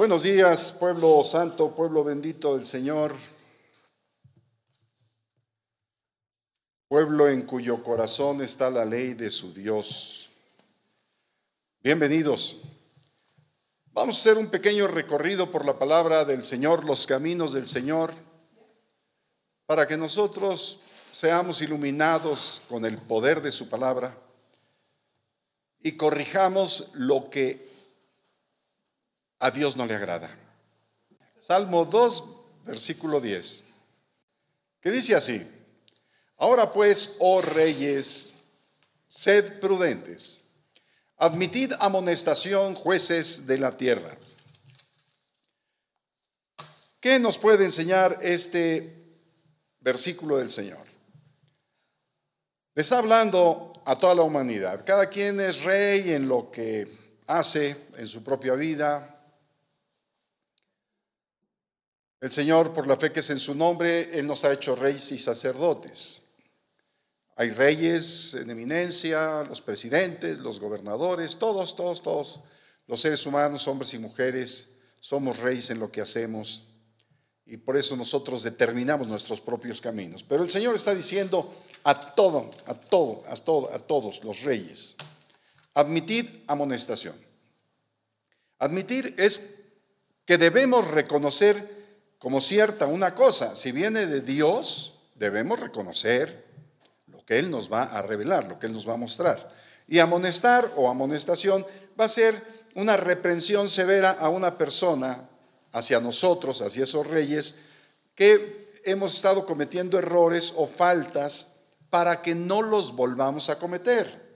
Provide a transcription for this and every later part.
Buenos días, pueblo santo, pueblo bendito del Señor, pueblo en cuyo corazón está la ley de su Dios. Bienvenidos. Vamos a hacer un pequeño recorrido por la palabra del Señor, los caminos del Señor, para que nosotros seamos iluminados con el poder de su palabra y corrijamos lo que a Dios no le agrada. Salmo 2, versículo 10, que dice así, ahora pues, oh reyes, sed prudentes, admitid amonestación, jueces de la tierra. ¿Qué nos puede enseñar este versículo del Señor? Le está hablando a toda la humanidad. Cada quien es rey en lo que hace en su propia vida, el Señor, por la fe que es en su nombre, Él nos ha hecho reyes y sacerdotes. Hay reyes en eminencia, los presidentes, los gobernadores, todos, todos, todos, los seres humanos, hombres y mujeres, somos reyes en lo que hacemos y por eso nosotros determinamos nuestros propios caminos. Pero el Señor está diciendo a todo, a todo, a todo, a todos los reyes, admitid amonestación. Admitir es que debemos reconocer como cierta una cosa, si viene de Dios, debemos reconocer lo que Él nos va a revelar, lo que Él nos va a mostrar. Y amonestar o amonestación va a ser una reprensión severa a una persona, hacia nosotros, hacia esos reyes, que hemos estado cometiendo errores o faltas para que no los volvamos a cometer.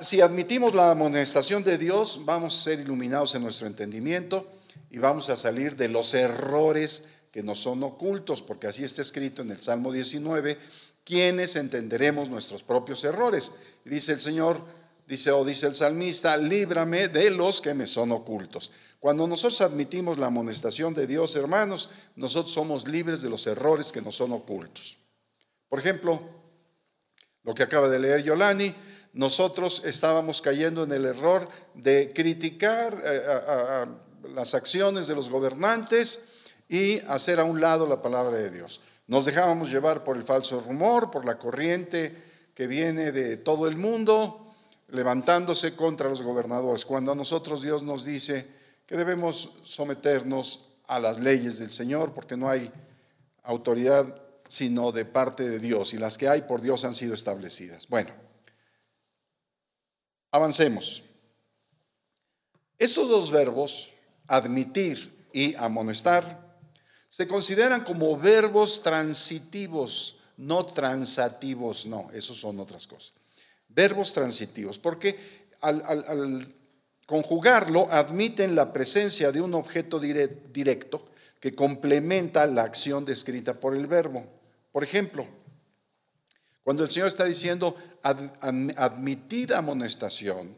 Si admitimos la amonestación de Dios, vamos a ser iluminados en nuestro entendimiento y vamos a salir de los errores que nos son ocultos, porque así está escrito en el Salmo 19, quienes entenderemos nuestros propios errores. Dice el Señor, dice o dice el salmista, líbrame de los que me son ocultos. Cuando nosotros admitimos la amonestación de Dios, hermanos, nosotros somos libres de los errores que nos son ocultos. Por ejemplo, lo que acaba de leer Yolani, nosotros estábamos cayendo en el error de criticar eh, las acciones de los gobernantes y hacer a un lado la palabra de Dios. Nos dejábamos llevar por el falso rumor, por la corriente que viene de todo el mundo, levantándose contra los gobernadores, cuando a nosotros Dios nos dice que debemos someternos a las leyes del Señor, porque no hay autoridad sino de parte de Dios, y las que hay por Dios han sido establecidas. Bueno, Avancemos. Estos dos verbos, admitir y amonestar, se consideran como verbos transitivos, no transativos, no, esos son otras cosas. Verbos transitivos, porque al, conjugarlo admiten la presencia de un objeto directo que complementa la acción descrita por el verbo. Por ejemplo, cuando el Señor está diciendo, admitida amonestación,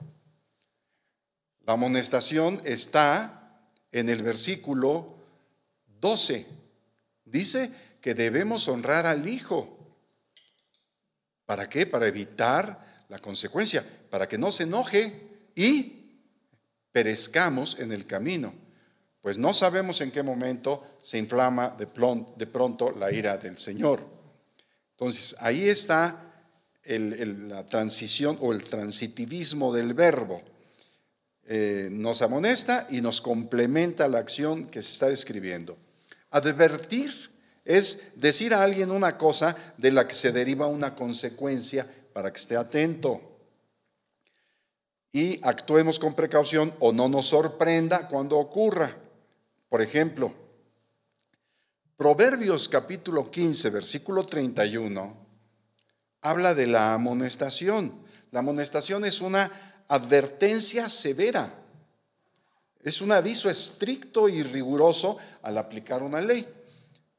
la amonestación está en el versículo 12. Dice que debemos honrar al Hijo. ¿Para qué? Para evitar la consecuencia, para que no se enoje y perezcamos en el camino. Pues no sabemos en qué momento se inflama de pronto la ira del Señor. Entonces, ahí está la transición o el transitivismo del verbo. Eh, nos amonesta y nos complementa la acción que se está describiendo. Advertir es decir a alguien una cosa de la que se deriva una consecuencia para que esté atento. Y actuemos con precaución o no nos sorprenda cuando ocurra. Por ejemplo, Proverbios capítulo 15, versículo 31, habla de la amonestación. La amonestación es una advertencia severa, es un aviso estricto y riguroso al aplicar una ley.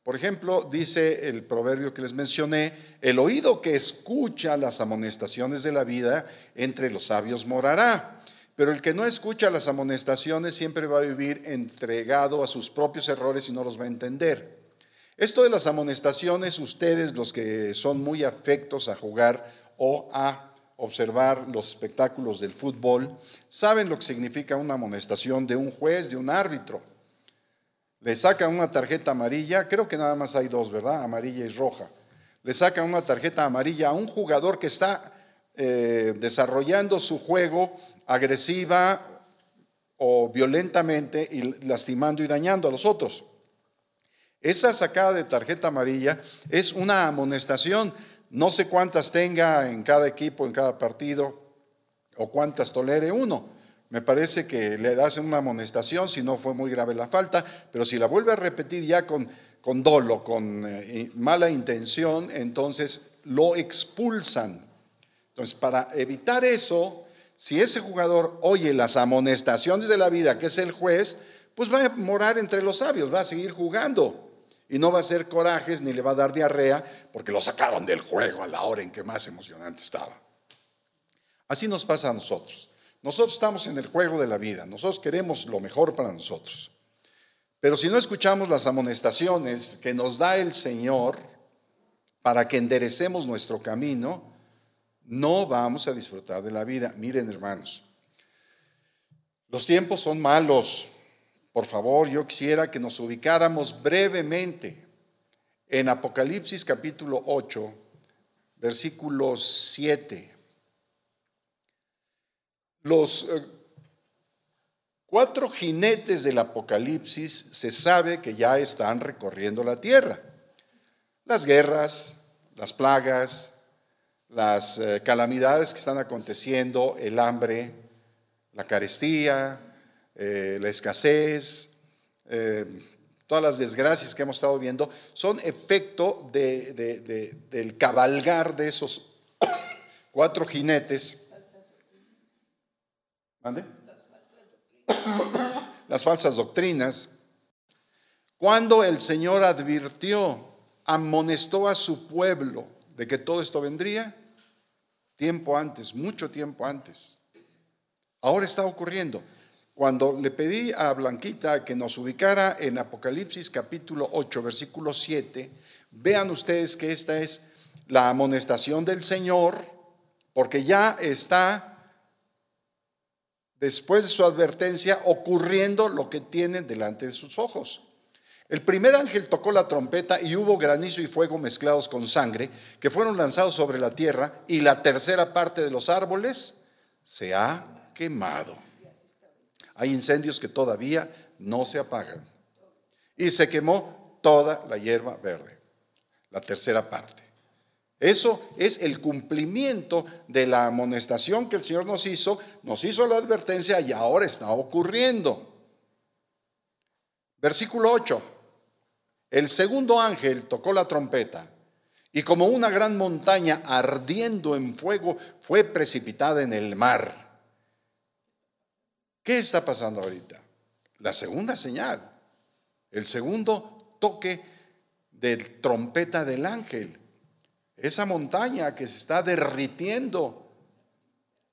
Por ejemplo, dice el proverbio que les mencioné, el oído que escucha las amonestaciones de la vida entre los sabios morará. Pero el que no escucha las amonestaciones siempre va a vivir entregado a sus propios errores y no los va a entender. Esto de las amonestaciones, ustedes los que son muy afectos a jugar o a observar los espectáculos del fútbol, saben lo que significa una amonestación de un juez, de un árbitro. Le sacan una tarjeta amarilla, creo que nada más hay dos, ¿verdad? Amarilla y roja. Le sacan una tarjeta amarilla a un jugador que está eh, desarrollando su juego agresiva o violentamente y lastimando y dañando a los otros. Esa sacada de tarjeta amarilla es una amonestación no sé cuántas tenga en cada equipo, en cada partido, o cuántas tolere uno. Me parece que le hacen una amonestación si no fue muy grave la falta, pero si la vuelve a repetir ya con, con dolo, con eh, mala intención, entonces lo expulsan. Entonces, para evitar eso, si ese jugador oye las amonestaciones de la vida, que es el juez, pues va a morar entre los sabios, va a seguir jugando. Y no va a ser corajes ni le va a dar diarrea porque lo sacaron del juego a la hora en que más emocionante estaba. Así nos pasa a nosotros. Nosotros estamos en el juego de la vida, nosotros queremos lo mejor para nosotros. Pero si no escuchamos las amonestaciones que nos da el Señor para que enderecemos nuestro camino, no vamos a disfrutar de la vida. Miren hermanos, los tiempos son malos, por favor, yo quisiera que nos ubicáramos brevemente en Apocalipsis capítulo 8, versículo 7. Los eh, cuatro jinetes del Apocalipsis se sabe que ya están recorriendo la tierra. Las guerras, las plagas, las eh, calamidades que están aconteciendo, el hambre, la carestía, eh, la escasez, eh, todas las desgracias que hemos estado viendo, son efecto del cabalgar de esos cuatro jinetes. ¿Mande? Las falsas doctrinas. Cuando el Señor advirtió, amonestó a su pueblo de que todo esto vendría, tiempo antes, mucho tiempo antes. Ahora está ocurriendo. Cuando le pedí a Blanquita que nos ubicara en Apocalipsis capítulo 8, versículo 7, vean ustedes que esta es la amonestación del Señor, porque ya está, después de su advertencia, ocurriendo lo que tienen delante de sus ojos. El primer ángel tocó la trompeta y hubo granizo y fuego mezclados con sangre que fueron lanzados sobre la tierra y la tercera parte de los árboles se ha quemado. Hay incendios que todavía no se apagan. Y se quemó toda la hierba verde, la tercera parte. Eso es el cumplimiento de la amonestación que el Señor nos hizo, nos hizo la advertencia y ahora está ocurriendo. Versículo 8. El segundo ángel tocó la trompeta y como una gran montaña ardiendo en fuego fue precipitada en el mar ¿Qué está pasando ahorita? La segunda señal, el segundo toque de trompeta del ángel, esa montaña que se está derritiendo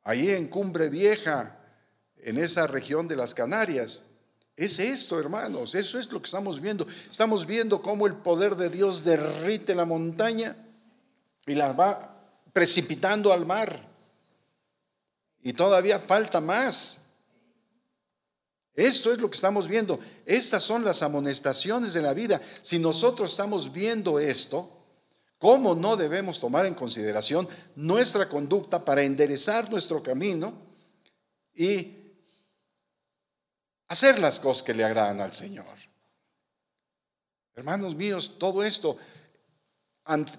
ahí en Cumbre Vieja, en esa región de las Canarias. Es esto, hermanos, eso es lo que estamos viendo. Estamos viendo cómo el poder de Dios derrite la montaña y la va precipitando al mar. Y todavía falta más. Esto es lo que estamos viendo. Estas son las amonestaciones de la vida. Si nosotros estamos viendo esto, ¿cómo no debemos tomar en consideración nuestra conducta para enderezar nuestro camino y hacer las cosas que le agradan al Señor? Hermanos míos, todo esto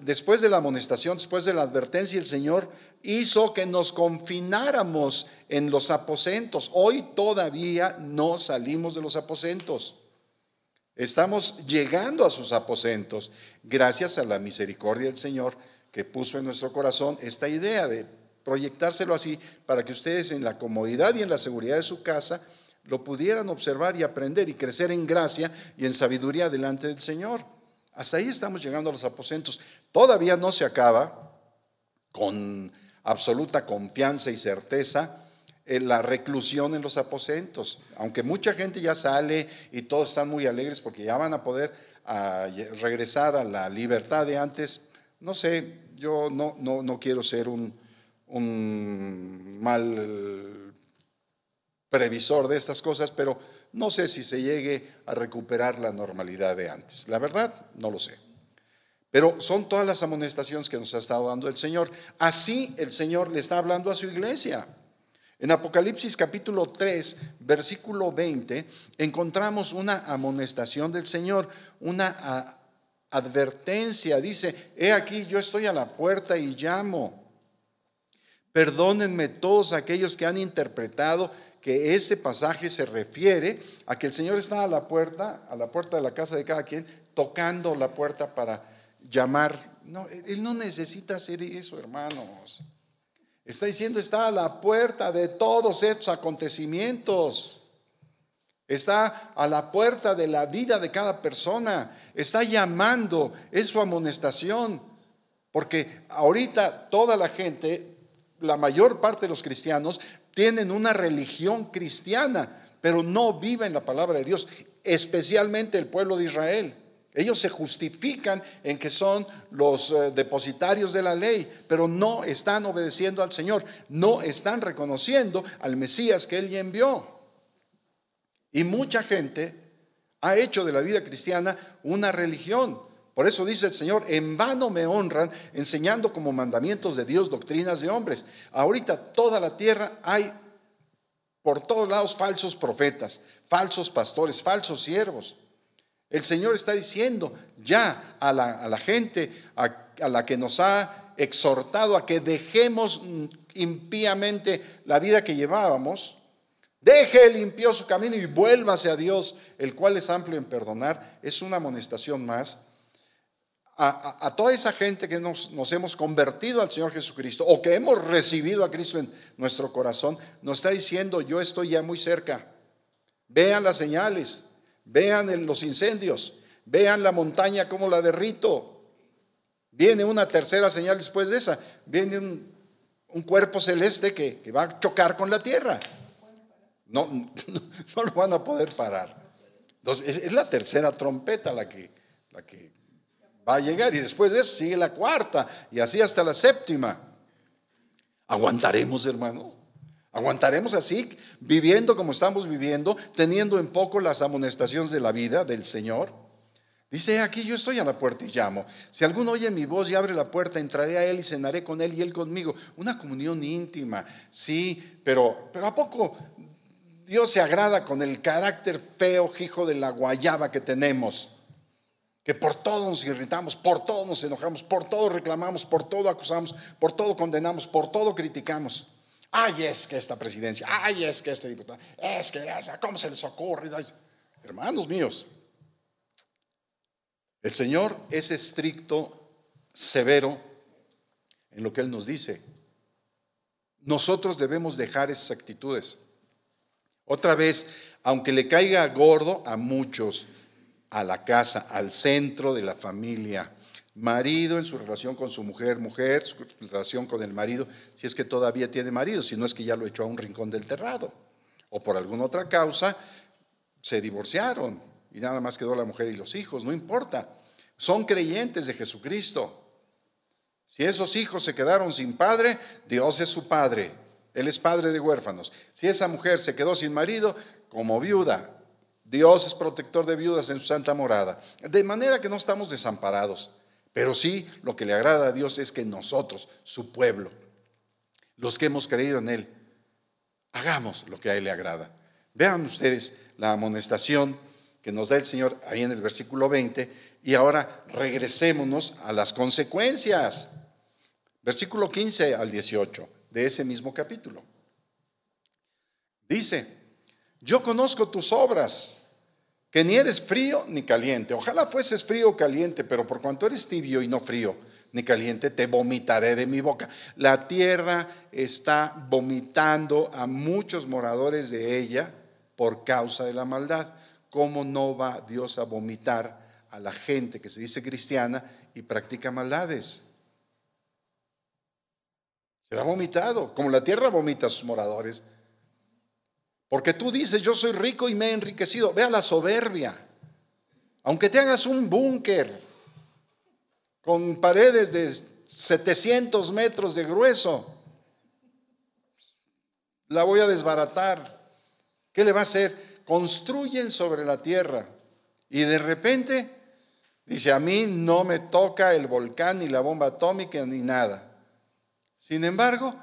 después de la amonestación, después de la advertencia, el Señor hizo que nos confináramos en los aposentos. Hoy todavía no salimos de los aposentos. Estamos llegando a sus aposentos gracias a la misericordia del Señor que puso en nuestro corazón esta idea de proyectárselo así para que ustedes en la comodidad y en la seguridad de su casa lo pudieran observar y aprender y crecer en gracia y en sabiduría delante del Señor. Hasta ahí estamos llegando a los aposentos. Todavía no se acaba con absoluta confianza y certeza en la reclusión en los aposentos. Aunque mucha gente ya sale y todos están muy alegres porque ya van a poder ah, regresar a la libertad de antes, no sé, yo no, no, no quiero ser un, un mal previsor de estas cosas, pero no sé si se llegue a recuperar la normalidad de antes. La verdad, no lo sé. Pero son todas las amonestaciones que nos ha estado dando el Señor. Así el Señor le está hablando a su iglesia. En Apocalipsis capítulo 3, versículo 20, encontramos una amonestación del Señor, una advertencia. Dice, he aquí yo estoy a la puerta y llamo. Perdónenme todos aquellos que han interpretado que este pasaje se refiere a que el Señor está a la puerta, a la puerta de la casa de cada quien, tocando la puerta para llamar. No, Él no necesita hacer eso, hermanos. Está diciendo, está a la puerta de todos estos acontecimientos. Está a la puerta de la vida de cada persona. Está llamando, es su amonestación. Porque ahorita toda la gente la mayor parte de los cristianos tienen una religión cristiana, pero no viven la palabra de Dios, especialmente el pueblo de Israel. Ellos se justifican en que son los eh, depositarios de la ley, pero no están obedeciendo al Señor, no están reconociendo al Mesías que Él ya envió. Y mucha gente ha hecho de la vida cristiana una religión. Por eso dice el Señor, en vano me honran enseñando como mandamientos de Dios doctrinas de hombres. Ahorita toda la tierra hay por todos lados falsos profetas, falsos pastores, falsos siervos. El Señor está diciendo ya a la, gente a la que nos ha exhortado a que dejemos impíamente la vida que llevábamos, Deje el impío su camino y vuélvase a Dios, el cual es amplio en perdonar. Es una amonestación más a, toda esa gente que nos, hemos convertido al Señor Jesucristo o que hemos recibido a Cristo en nuestro corazón, nos está diciendo, yo estoy ya muy cerca. Vean las señales, vean los incendios, vean la montaña como la derrito. Viene una tercera señal después de esa, viene un, cuerpo celeste que, va a chocar con la tierra. No, no, lo van a poder parar. Entonces, es, la tercera trompeta la que, la que va a llegar y después de eso sigue la cuarta y así hasta la séptima. ¿Aguantaremos, hermanos? ¿Aguantaremos así, viviendo como estamos viviendo, teniendo en poco las amonestaciones de la vida del Señor? Dice, aquí yo estoy a la puerta y llamo. Si alguno oye mi voz y abre la puerta, entraré a él y cenaré con él y él conmigo. Una comunión íntima, sí, pero, pero ¿a poco Dios se agrada con el carácter feo, hijo de la guayaba que tenemos? Que por todo nos irritamos, por todo nos enojamos, por todo reclamamos, por todo acusamos, por todo condenamos, por todo criticamos. Ay, es que esta presidencia, ay, es que este diputado, es que, ¿cómo se les ocurre? Hermanos míos, el Señor es estricto, severo en lo que Él nos dice. Nosotros debemos dejar esas actitudes. Otra vez, aunque le caiga gordo a muchos, a la casa, al centro de la familia. Marido en su relación con su mujer, mujer, su relación con el marido, si es que todavía tiene marido, si no es que ya lo echó a un rincón del terrado. O por alguna otra causa se divorciaron y nada más quedó la mujer y los hijos, no importa. Son creyentes de Jesucristo. Si esos hijos se quedaron sin padre, Dios es su padre. Él es padre de huérfanos. Si esa mujer se quedó sin marido, como viuda, Dios es protector de viudas en su santa morada. De manera que no estamos desamparados. Pero sí, lo que le agrada a Dios es que nosotros, su pueblo, los que hemos creído en Él, hagamos lo que a Él le agrada. Vean ustedes la amonestación que nos da el Señor ahí en el versículo 20 y ahora regresémonos a las consecuencias. Versículo 15 al 18 de ese mismo capítulo. Dice, yo conozco tus obras, que ni eres frío ni caliente. Ojalá fueses frío o caliente, pero por cuanto eres tibio y no frío ni caliente, te vomitaré de mi boca. La tierra está vomitando a muchos moradores de ella por causa de la maldad. ¿Cómo no va Dios a vomitar a la gente que se dice cristiana y practica maldades? Será vomitado, como la tierra vomita a sus moradores. Porque tú dices, yo soy rico y me he enriquecido. Vea la soberbia. Aunque te hagas un búnker con paredes de 700 metros de grueso, la voy a desbaratar. ¿Qué le va a hacer? Construyen sobre la tierra. Y de repente dice, a mí no me toca el volcán ni la bomba atómica ni nada. Sin embargo,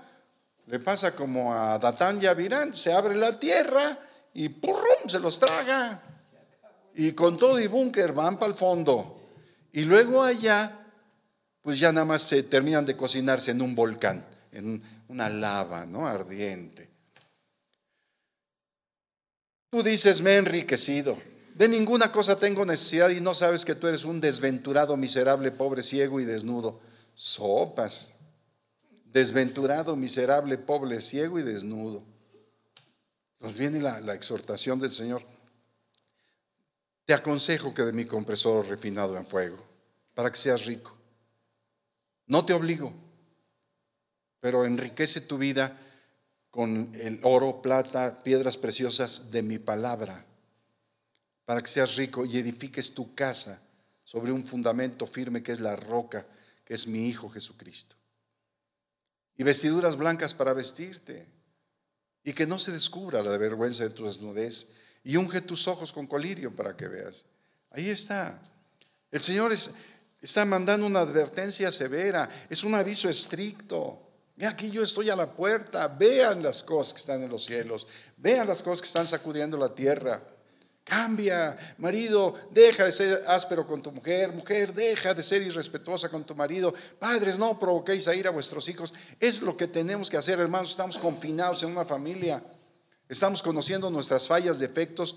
le pasa como a Datán y a Virán, se abre la tierra y ¡purrum! se los traga. Y con todo y búnker van para el fondo. Y luego allá, pues ya nada más se terminan de cocinarse en un volcán, en una lava, ¿no? Ardiente. Tú dices, me he enriquecido. De ninguna cosa tengo necesidad y no sabes que tú eres un desventurado, miserable, pobre, ciego y desnudo. Sopas. Desventurado, miserable, pobre, ciego y desnudo. Nos viene la, la exhortación del Señor. Te aconsejo que de mi compresor refinado en fuego, para que seas rico. No te obligo, pero enriquece tu vida con el oro, plata, piedras preciosas de mi palabra, para que seas rico y edifiques tu casa sobre un fundamento firme que es la roca, que es mi Hijo Jesucristo. Y vestiduras blancas para vestirte, y que no se descubra la vergüenza de tu desnudez y unge tus ojos con colirio para que veas. Ahí está. El Señor está mandando una advertencia severa, es un aviso estricto. Y aquí yo estoy a la puerta, vean las cosas que están en los cielos, vean las cosas que están sacudiendo la tierra. Cambia, marido, deja de ser áspero con tu mujer, mujer, deja de ser irrespetuosa con tu marido. Padres, no provoquéis a ir a vuestros hijos. Es lo que tenemos que hacer, hermanos. Estamos confinados en una familia. Estamos conociendo nuestras fallas, defectos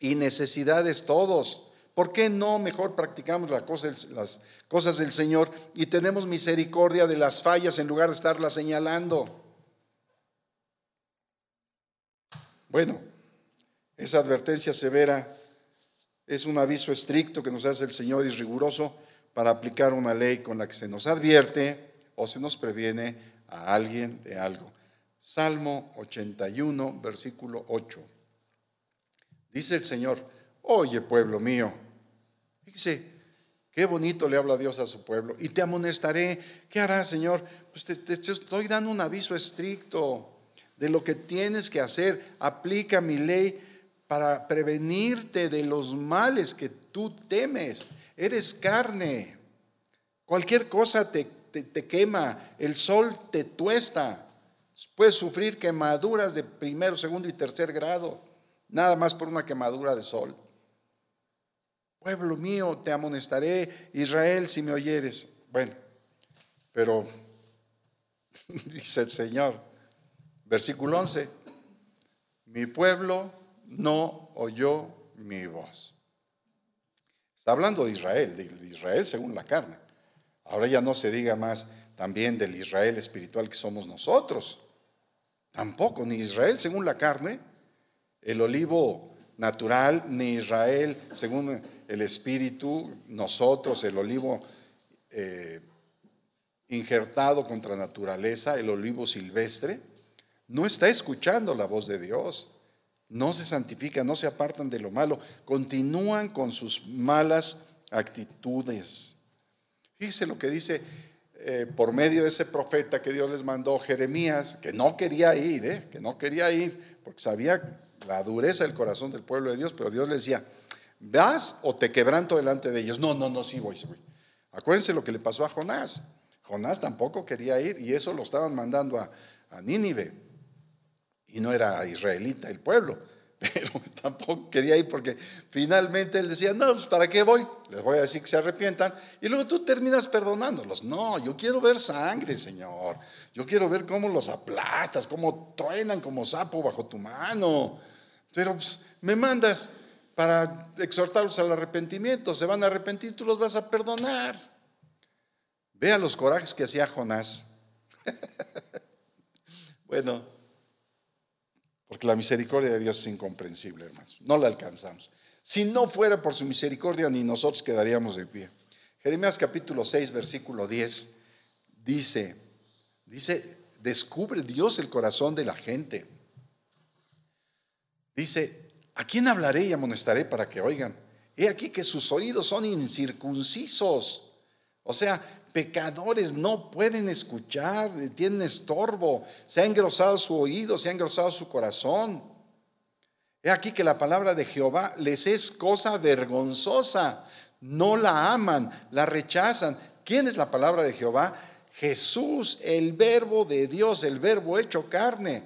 y necesidades todos. ¿Por qué no mejor practicamos las cosas del Señor y tenemos misericordia de las fallas en lugar de estarlas señalando? Bueno, esa advertencia severa es un aviso estricto que nos hace el Señor y riguroso para aplicar una ley con la que se nos advierte o se nos previene a alguien de algo. Salmo 81, versículo 8. Dice el Señor, oye pueblo mío, dice, qué bonito le habla Dios a su pueblo, y te amonestaré, ¿qué hará Señor? Pues te, te estoy dando un aviso estricto de lo que tienes que hacer, aplica mi ley para prevenirte de los males que tú temes. Eres carne, cualquier cosa te, te quema, el sol te tuesta. Puedes sufrir quemaduras de primero, segundo y tercer grado, nada más por una quemadura de sol. Pueblo mío, te amonestaré, Israel, si me oyeres. Bueno, pero dice el Señor, versículo 11, mi pueblo no oyó mi voz. Está hablando de Israel, de Israel según la carne. Ahora ya no se diga más también del Israel espiritual que somos nosotros. Tampoco, ni Israel según la carne, el olivo natural, ni Israel según el espíritu, nosotros, el olivo eh, injertado contra naturaleza, el olivo silvestre, no está escuchando la voz de Dios, no se santifican, no se apartan de lo malo, continúan con sus malas actitudes. Fíjese lo que dice eh, por medio de ese profeta que Dios les mandó, Jeremías, que no quería ir, eh, que no quería ir, porque sabía la dureza del corazón del pueblo de Dios, pero Dios le decía, ¿vas o te quebranto delante de ellos? No, no, no, sí voy, sí voy. Acuérdense lo que le pasó a Jonás. Jonás tampoco quería ir y eso lo estaban mandando a, a Nínive. Y no era israelita el pueblo pero tampoco quería ir porque finalmente él decía, no, pues ¿para qué voy? Les voy a decir que se arrepientan y luego tú terminas perdonándolos. No, yo quiero ver sangre, Señor. Yo quiero ver cómo los aplastas, cómo truenan como sapo bajo tu mano. Pero pues, me mandas para exhortarlos al arrepentimiento, se van a arrepentir, tú los vas a perdonar. Vea los corajes que hacía Jonás. bueno, porque la misericordia de Dios es incomprensible, hermanos. No la alcanzamos. Si no fuera por su misericordia, ni nosotros quedaríamos de pie. Jeremías capítulo 6, versículo 10, dice, dice, descubre Dios el corazón de la gente. Dice, ¿a quién hablaré y amonestaré para que oigan? He aquí que sus oídos son incircuncisos. O sea, pecadores no pueden escuchar, tienen estorbo, se ha engrosado su oído, se ha engrosado su corazón. He aquí que la palabra de Jehová les es cosa vergonzosa, no la aman, la rechazan. ¿Quién es la palabra de Jehová? Jesús, el verbo de Dios, el verbo hecho carne,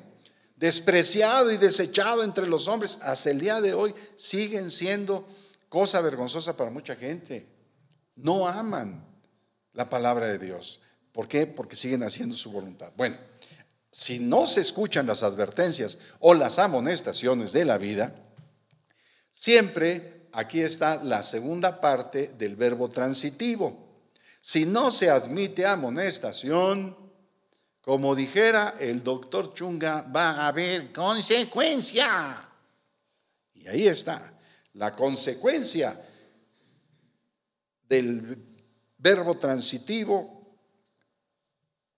despreciado y desechado entre los hombres, hasta el día de hoy siguen siendo cosa vergonzosa para mucha gente. No aman la palabra de Dios. ¿Por qué? Porque siguen haciendo su voluntad. Bueno, si no se escuchan las advertencias o las amonestaciones de la vida, siempre aquí está la segunda parte del verbo transitivo. Si no se admite amonestación, como dijera el doctor Chunga, va a haber consecuencia. Y ahí está, la consecuencia del verbo transitivo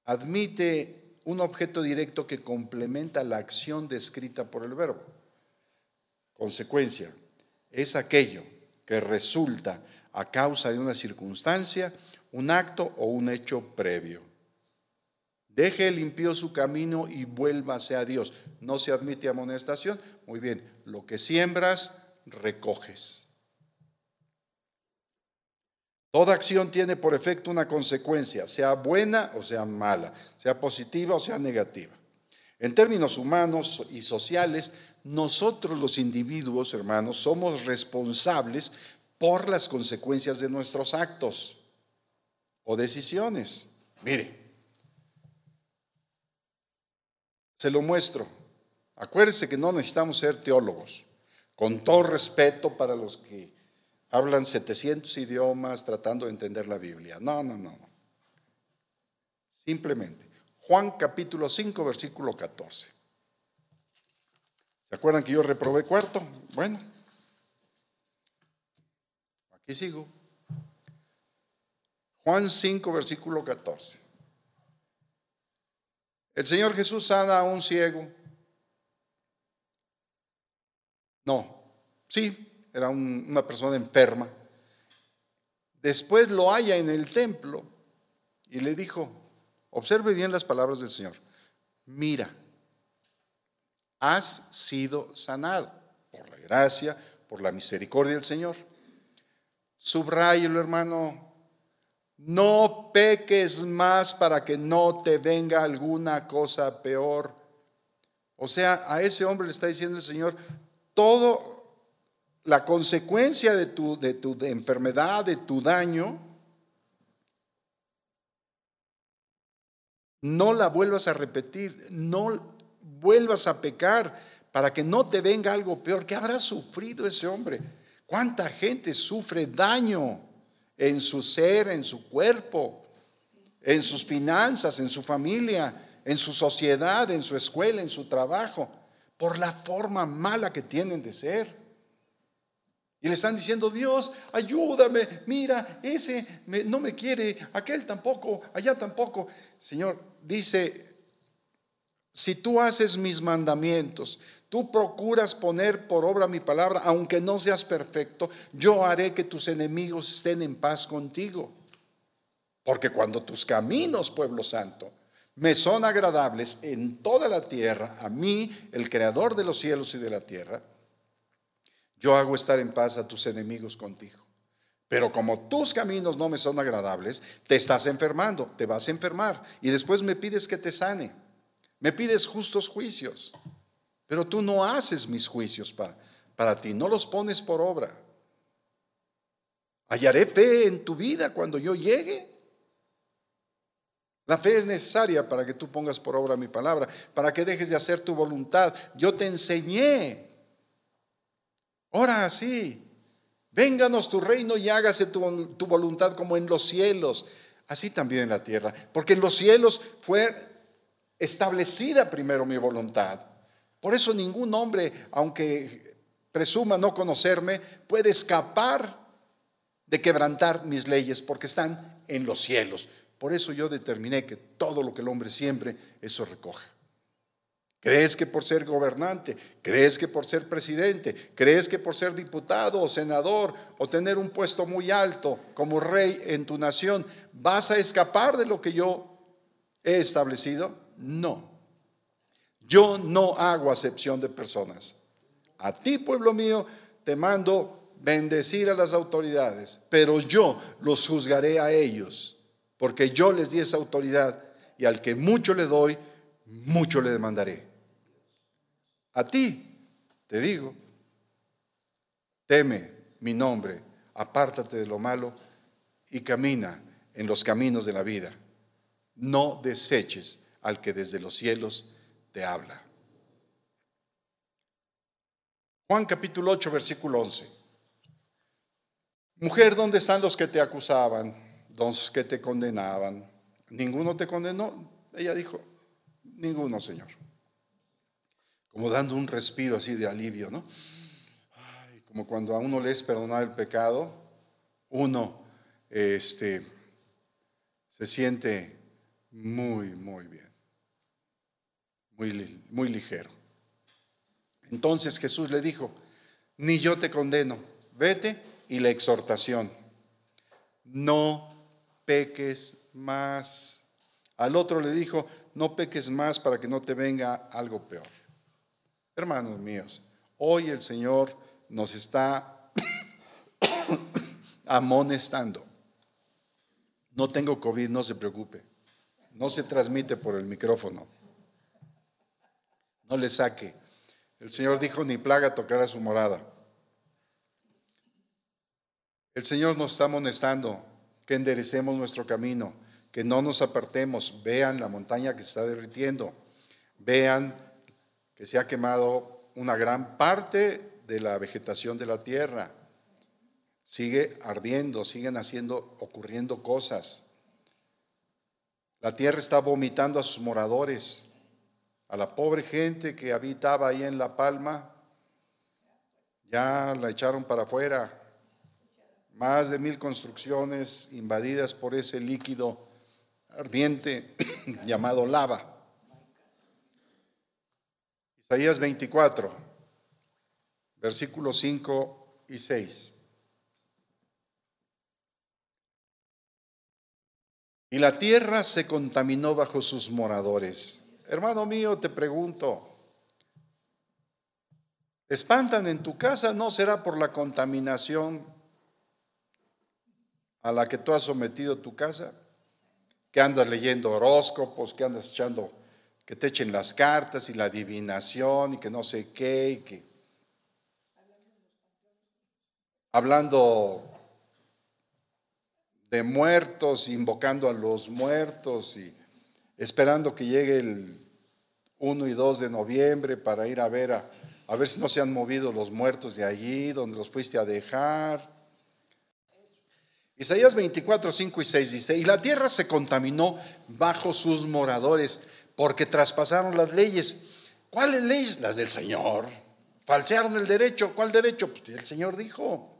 admite un objeto directo que complementa la acción descrita por el verbo. Consecuencia es aquello que resulta a causa de una circunstancia un acto o un hecho previo. Deje el impío su camino y vuélvase a Dios. No se admite amonestación. Muy bien, lo que siembras, recoges. Toda acción tiene por efecto una consecuencia, sea buena o sea mala, sea positiva o sea negativa. En términos humanos y sociales, nosotros los individuos, hermanos, somos responsables por las consecuencias de nuestros actos o decisiones. Mire, se lo muestro. Acuérdese que no necesitamos ser teólogos, con todo respeto para los que hablan 700 idiomas tratando de entender la Biblia. No, no, no. Simplemente, Juan capítulo 5, versículo 14. ¿Se acuerdan que yo reprobé cuarto? Bueno, aquí sigo. Juan 5, versículo 14. El Señor Jesús sana a un ciego. No, sí, era una persona enferma. Después lo halla en el templo y le dijo, observe bien las palabras del Señor, mira, has sido sanado por la gracia, por la misericordia del Señor. Subrayelo, hermano, no peques más para que no te venga alguna cosa peor. O sea, a ese hombre le está diciendo el Señor, todo la consecuencia de tu, de tu enfermedad, de tu daño, no la vuelvas a repetir, no vuelvas a pecar para que no te venga algo peor. ¿Qué habrá sufrido ese hombre? ¿Cuánta gente sufre daño? en su ser, en su cuerpo, en sus finanzas, en su familia, en su sociedad, en su escuela, en su trabajo, por la forma mala que tienen de ser. Y le están diciendo, Dios, ayúdame, mira, ese no me quiere, aquel tampoco, allá tampoco. Señor, dice, si tú haces mis mandamientos, tú procuras poner por obra mi palabra, aunque no seas perfecto, yo haré que tus enemigos estén en paz contigo. Porque cuando tus caminos, pueblo santo, me son agradables en toda la tierra, a mí, el creador de los cielos y de la tierra, yo hago estar en paz a tus enemigos contigo. Pero como tus caminos no me son agradables, te estás enfermando, te vas a enfermar y después me pides que te sane, me pides justos juicios. Pero tú no haces mis juicios para, para ti, no los pones por obra. Hallaré fe en tu vida cuando yo llegue. La fe es necesaria para que tú pongas por obra mi palabra, para que dejes de hacer tu voluntad. Yo te enseñé. Ora así. Vénganos tu reino y hágase tu, tu, voluntad como en los cielos, así también en la tierra. Porque en los cielos fue establecida primero mi voluntad. Por eso ningún hombre, aunque presuma no conocerme, puede escapar de quebrantar mis leyes, porque están en los cielos. Por eso yo determiné que todo lo que el hombre siempre, eso recoja. ¿Crees que por ser gobernante, crees que por ser presidente, crees que por ser diputado o senador o tener un puesto muy alto como rey en tu nación, vas a escapar de lo que yo he establecido? No. Yo no hago acepción de personas. A ti, pueblo mío, te mando bendecir a las autoridades, pero yo los juzgaré a ellos, porque yo les di esa autoridad y al que mucho le doy, mucho le demandaré. A ti te digo, teme mi nombre, apártate de lo malo y camina en los caminos de la vida. No deseches al que desde los cielos te habla. Juan capítulo 8, versículo 11. Mujer, ¿dónde están los que te acusaban, los que te condenaban? ¿Ninguno te condenó? Ella dijo, ninguno, Señor como dando un respiro así de alivio, ¿no? como cuando a uno le es perdonado el pecado, uno este, se siente muy, muy bien, muy, muy ligero. Entonces Jesús le dijo, ni yo te condeno, vete y la exhortación, no peques más. Al otro le dijo, no peques más para que no te venga algo peor. Hermanos míos, hoy el Señor nos está amonestando. No tengo COVID, no se preocupe. No se transmite por el micrófono. No le saque. El Señor dijo, ni plaga tocará su morada. El Señor nos está amonestando que enderecemos nuestro camino, que no nos apartemos. Vean la montaña que se está derritiendo. Vean que se ha quemado una gran parte de la vegetación de la tierra. Sigue ardiendo, siguen haciendo, ocurriendo cosas. La tierra está vomitando a sus moradores, a la pobre gente que habitaba ahí en La Palma, ya la echaron para afuera. Más de mil construcciones invadidas por ese líquido ardiente llamado lava. Isaías 24, versículos 5 y 6. Y la tierra se contaminó bajo sus moradores. Hermano mío, te pregunto, ¿espantan en tu casa? ¿No será por la contaminación a la que tú has sometido tu casa? Que andas leyendo horóscopos, que andas echando que te echen las cartas y la adivinación y que no sé qué, y que hablando de muertos, invocando a los muertos y esperando que llegue el 1 y 2 de noviembre para ir a ver a, a ver si no se han movido los muertos de allí, donde los fuiste a dejar. Isaías 24, 5 y 6 dice, y la tierra se contaminó bajo sus moradores porque traspasaron las leyes. ¿Cuáles leyes? Las del Señor. Falsearon el derecho. ¿Cuál derecho? Pues el Señor dijo,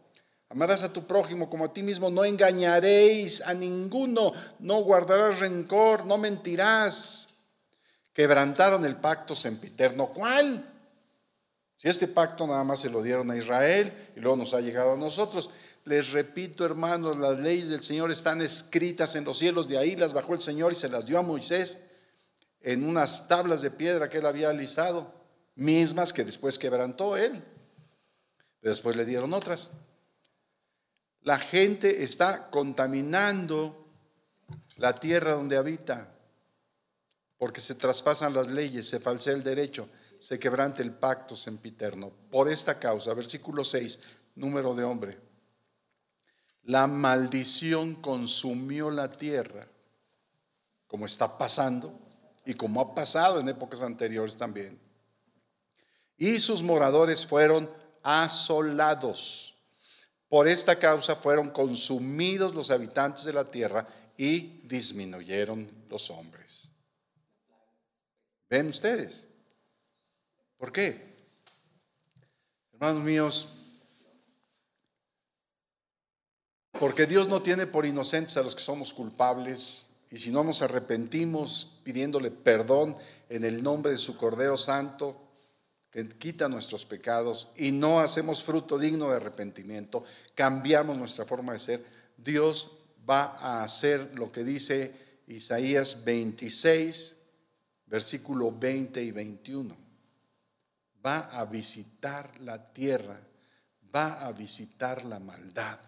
amarás a tu prójimo como a ti mismo, no engañaréis a ninguno, no guardarás rencor, no mentirás. Quebrantaron el pacto sempiterno. ¿Cuál? Si este pacto nada más se lo dieron a Israel y luego nos ha llegado a nosotros. Les repito, hermanos, las leyes del Señor están escritas en los cielos, de ahí las bajó el Señor y se las dio a Moisés en unas tablas de piedra que él había alisado, mismas que después quebrantó él. Después le dieron otras. La gente está contaminando la tierra donde habita, porque se traspasan las leyes, se falsea el derecho, se quebranta el pacto sempiterno. Por esta causa, versículo 6, número de hombre, la maldición consumió la tierra, como está pasando y como ha pasado en épocas anteriores también. Y sus moradores fueron asolados. Por esta causa fueron consumidos los habitantes de la tierra y disminuyeron los hombres. ¿Ven ustedes? ¿Por qué? Hermanos míos, porque Dios no tiene por inocentes a los que somos culpables y si no nos arrepentimos pidiéndole perdón en el nombre de su Cordero Santo, que quita nuestros pecados y no hacemos fruto digno de arrepentimiento, cambiamos nuestra forma de ser, Dios va a hacer lo que dice Isaías 26, versículo 20 y 21. Va a visitar la tierra, va a visitar la maldad.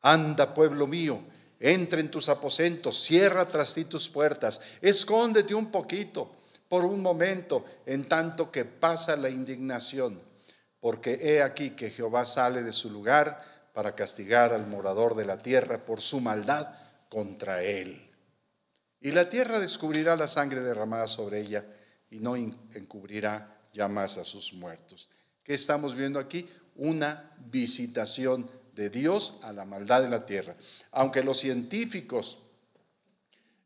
Anda, pueblo mío, entra en tus aposentos, cierra tras ti tus puertas, escóndete un poquito por un momento, en tanto que pasa la indignación, porque he aquí que Jehová sale de su lugar para castigar al morador de la tierra por su maldad contra él. Y la tierra descubrirá la sangre derramada sobre ella y no encubrirá ya más a sus muertos. ¿Qué estamos viendo aquí? Una visitación de Dios a la maldad de la tierra. Aunque los científicos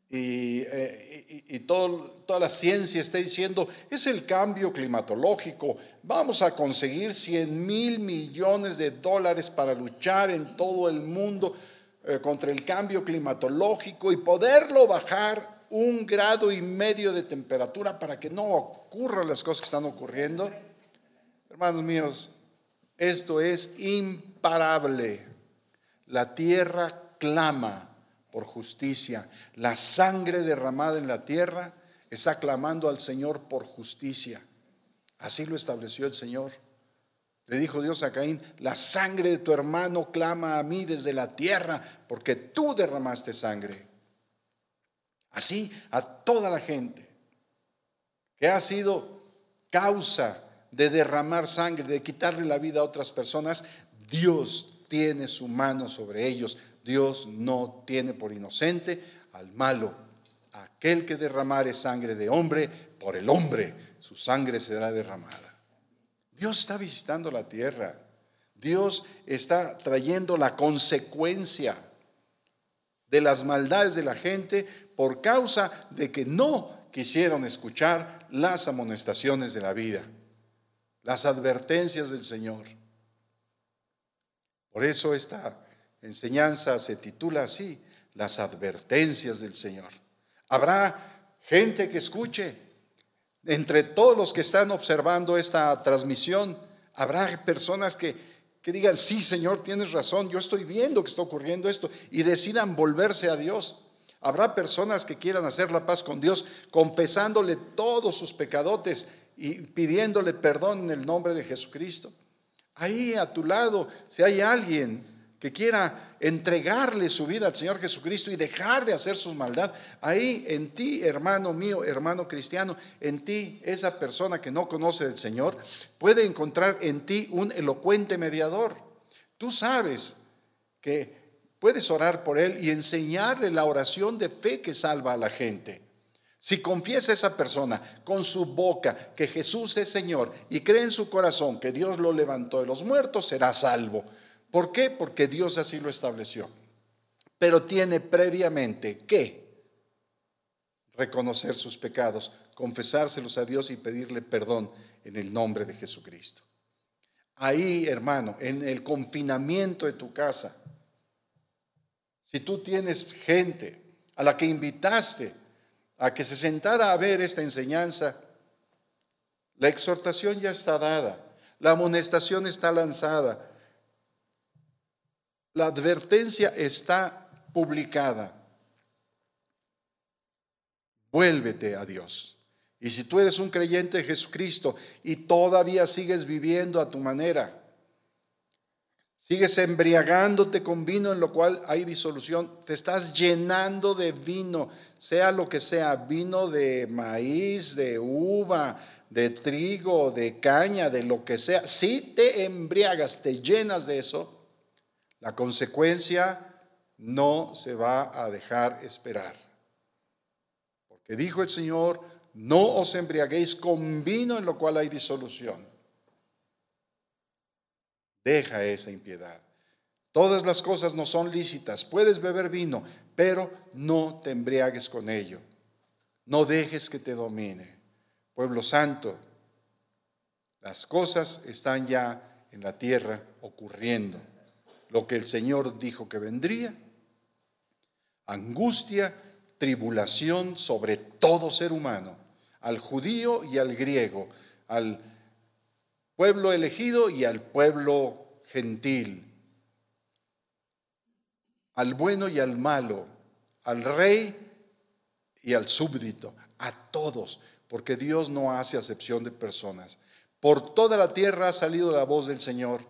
eh, y, toda la ciencia está diciendo, es el cambio climatológico, vamos a conseguir 100 mil millones de dólares para luchar en todo el mundo eh, contra el cambio climatológico y poderlo bajar un grado y medio de temperatura para que no ocurran las cosas que están ocurriendo. Hermanos míos, esto es imparable. La tierra clama por justicia. La sangre derramada en la tierra está clamando al Señor por justicia. Así lo estableció el Señor. Le dijo Dios a Caín, la sangre de tu hermano clama a mí desde la tierra, porque tú derramaste sangre. Así a toda la gente que ha sido causa de derramar sangre, de quitarle la vida a otras personas, Dios tiene su mano sobre ellos Dios no tiene por inocente al malo. Aquel que derramare sangre de hombre, por el hombre su sangre será derramada. Dios está visitando la tierra. Dios está trayendo la consecuencia de las maldades de la gente por causa de que no quisieron escuchar las amonestaciones de la vida, las advertencias del Señor. Por eso está enseñanza se titula así, las advertencias del Señor. Habrá gente que escuche, entre todos los que están observando esta transmisión, habrá personas que, que digan, sí, Señor, tienes razón, yo estoy viendo que está ocurriendo esto, y decidan volverse a Dios. Habrá personas que quieran hacer la paz con Dios, confesándole todos sus pecadotes y pidiéndole perdón en el nombre de Jesucristo. Ahí a tu lado, si hay alguien que quiera entregarle su vida al Señor Jesucristo y dejar de hacer su maldad, ahí en ti, hermano mío, hermano cristiano, en ti, esa persona que no conoce del Señor, puede encontrar en ti un elocuente mediador. Tú sabes que puedes orar por él y enseñarle la oración de fe que salva a la gente. Si confiesa esa persona con su boca que Jesús es Señor y cree en su corazón que Dios lo levantó de los muertos, será salvo. ¿Por qué? Porque Dios así lo estableció. Pero tiene previamente que reconocer sus pecados, confesárselos a Dios y pedirle perdón en el nombre de Jesucristo. Ahí, hermano, en el confinamiento de tu casa, si tú tienes gente a la que invitaste a que se sentara a ver esta enseñanza, la exhortación ya está dada, la amonestación está lanzada, la advertencia está publicada. Vuélvete a Dios. Y si tú eres un creyente de Jesucristo y todavía sigues viviendo a tu manera, sigues embriagándote con vino en lo cual hay disolución, te estás llenando de vino, sea lo que sea, vino de maíz, de uva, de trigo, de caña, de lo que sea, si te embriagas, te llenas de eso, la consecuencia no se va a dejar esperar. Porque dijo el Señor, no os embriaguéis con vino en lo cual hay disolución. Deja esa impiedad. Todas las cosas no son lícitas. Puedes beber vino, pero no te embriagues con ello. No dejes que te domine. Pueblo santo, las cosas están ya en la tierra ocurriendo lo que el Señor dijo que vendría, angustia, tribulación sobre todo ser humano, al judío y al griego, al pueblo elegido y al pueblo gentil, al bueno y al malo, al rey y al súbdito, a todos, porque Dios no hace acepción de personas. Por toda la tierra ha salido la voz del Señor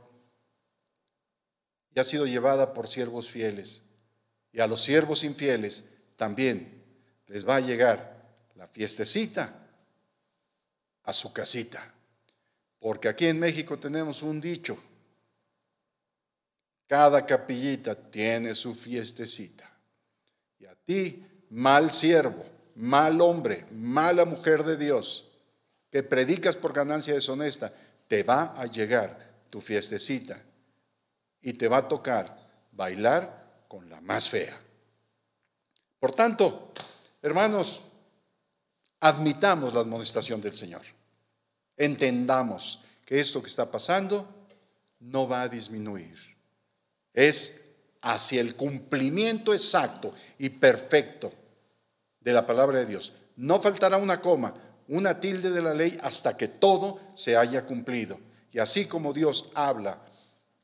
y ha sido llevada por siervos fieles. Y a los siervos infieles también les va a llegar la fiestecita a su casita. Porque aquí en México tenemos un dicho. Cada capillita tiene su fiestecita. Y a ti, mal siervo, mal hombre, mala mujer de Dios, que predicas por ganancia deshonesta, te va a llegar tu fiestecita y te va a tocar bailar con la más fea. Por tanto, hermanos, admitamos la amonestación del Señor. Entendamos que esto que está pasando no va a disminuir. Es hacia el cumplimiento exacto y perfecto de la palabra de Dios. No faltará una coma, una tilde de la ley hasta que todo se haya cumplido. Y así como Dios habla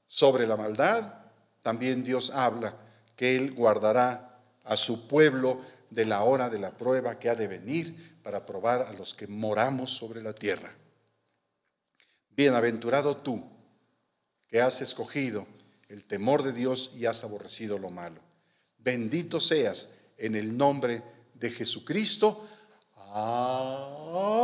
sobre la maldad, también Dios habla que Él guardará a su pueblo de la hora de la prueba que ha de venir para probar a los que moramos sobre la tierra. Bienaventurado tú, que has escogido el temor de Dios y has aborrecido lo malo. Bendito seas en el nombre de Jesucristo. Amén.